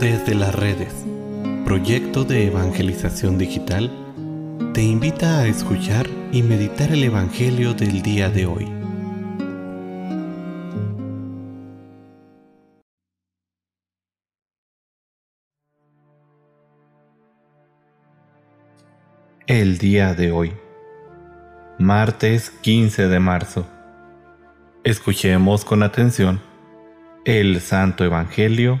Desde las redes, proyecto de evangelización digital, te invita a escuchar y meditar el Evangelio del día de hoy. El día de hoy, martes 15 de marzo. Escuchemos con atención el Santo Evangelio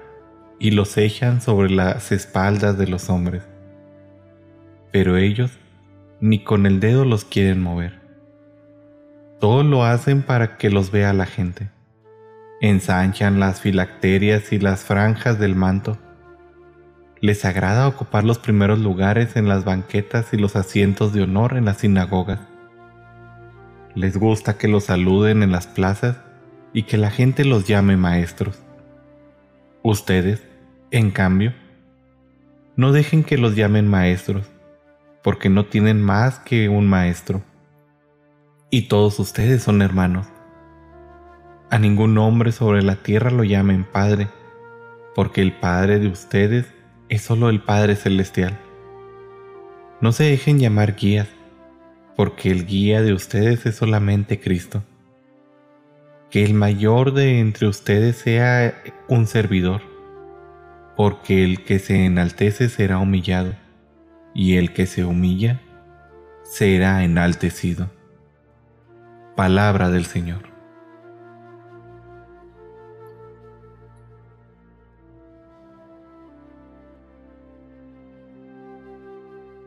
y los echan sobre las espaldas de los hombres. Pero ellos ni con el dedo los quieren mover. Todo lo hacen para que los vea la gente. Ensanchan las filacterias y las franjas del manto. Les agrada ocupar los primeros lugares en las banquetas y los asientos de honor en las sinagogas. Les gusta que los saluden en las plazas y que la gente los llame maestros. Ustedes en cambio, no dejen que los llamen maestros, porque no tienen más que un maestro. Y todos ustedes son hermanos. A ningún hombre sobre la tierra lo llamen Padre, porque el Padre de ustedes es solo el Padre Celestial. No se dejen llamar guías, porque el guía de ustedes es solamente Cristo. Que el mayor de entre ustedes sea un servidor porque el que se enaltece será humillado, y el que se humilla será enaltecido. Palabra del Señor.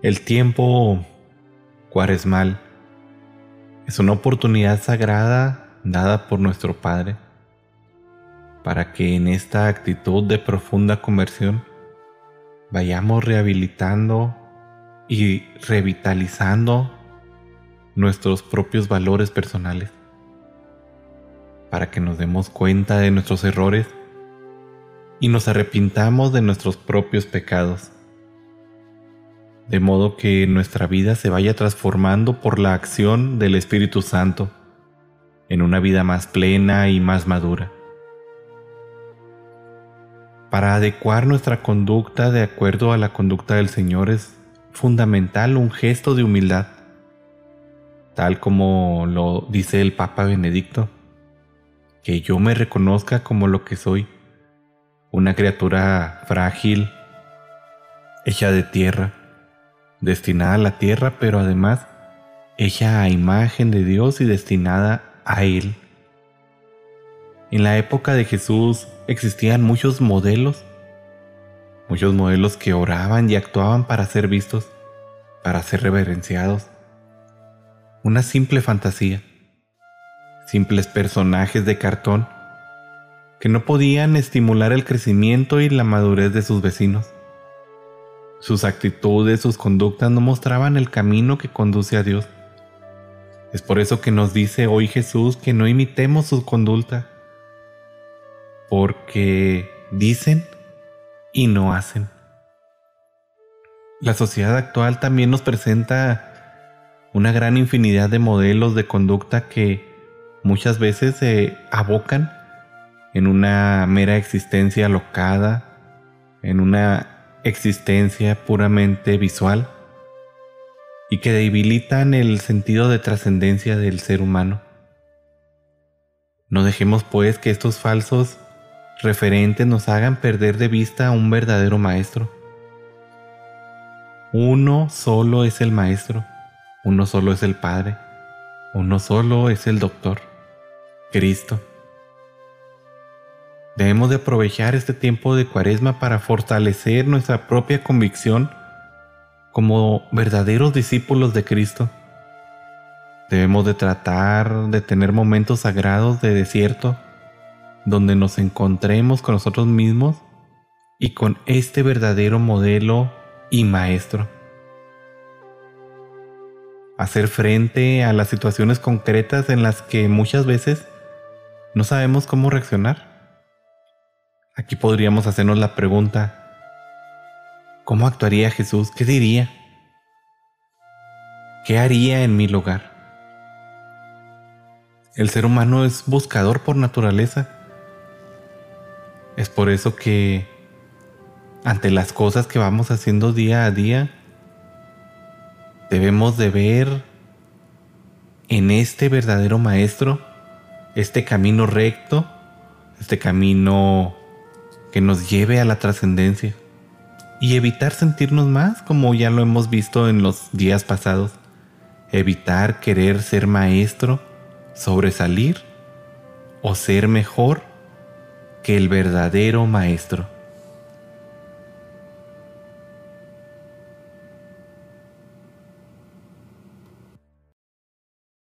El tiempo cuaresmal es una oportunidad sagrada dada por nuestro Padre para que en esta actitud de profunda conversión vayamos rehabilitando y revitalizando nuestros propios valores personales, para que nos demos cuenta de nuestros errores y nos arrepintamos de nuestros propios pecados, de modo que nuestra vida se vaya transformando por la acción del Espíritu Santo en una vida más plena y más madura para adecuar nuestra conducta de acuerdo a la conducta del Señor es fundamental un gesto de humildad, tal como lo dice el Papa Benedicto, que yo me reconozca como lo que soy, una criatura frágil, hecha de tierra, destinada a la tierra, pero además hecha a imagen de Dios y destinada a Él. En la época de Jesús existían muchos modelos, muchos modelos que oraban y actuaban para ser vistos, para ser reverenciados. Una simple fantasía, simples personajes de cartón que no podían estimular el crecimiento y la madurez de sus vecinos. Sus actitudes, sus conductas no mostraban el camino que conduce a Dios. Es por eso que nos dice hoy Jesús que no imitemos su conducta, porque dicen y no hacen. La sociedad actual también nos presenta una gran infinidad de modelos de conducta que muchas veces se abocan en una mera existencia locada, en una existencia puramente visual y que debilitan el sentido de trascendencia del ser humano. No dejemos pues que estos falsos referentes nos hagan perder de vista a un verdadero maestro. Uno solo es el maestro, uno solo es el Padre, uno solo es el doctor, Cristo. Debemos de aprovechar este tiempo de cuaresma para fortalecer nuestra propia convicción como verdaderos discípulos de Cristo. Debemos de tratar de tener momentos sagrados de desierto donde nos encontremos con nosotros mismos y con este verdadero modelo y maestro. Hacer frente a las situaciones concretas en las que muchas veces no sabemos cómo reaccionar. Aquí podríamos hacernos la pregunta, ¿cómo actuaría Jesús? ¿Qué diría? ¿Qué haría en mi lugar? El ser humano es buscador por naturaleza. Es por eso que ante las cosas que vamos haciendo día a día, debemos de ver en este verdadero maestro, este camino recto, este camino que nos lleve a la trascendencia y evitar sentirnos más como ya lo hemos visto en los días pasados, evitar querer ser maestro sobresalir o ser mejor que el verdadero maestro.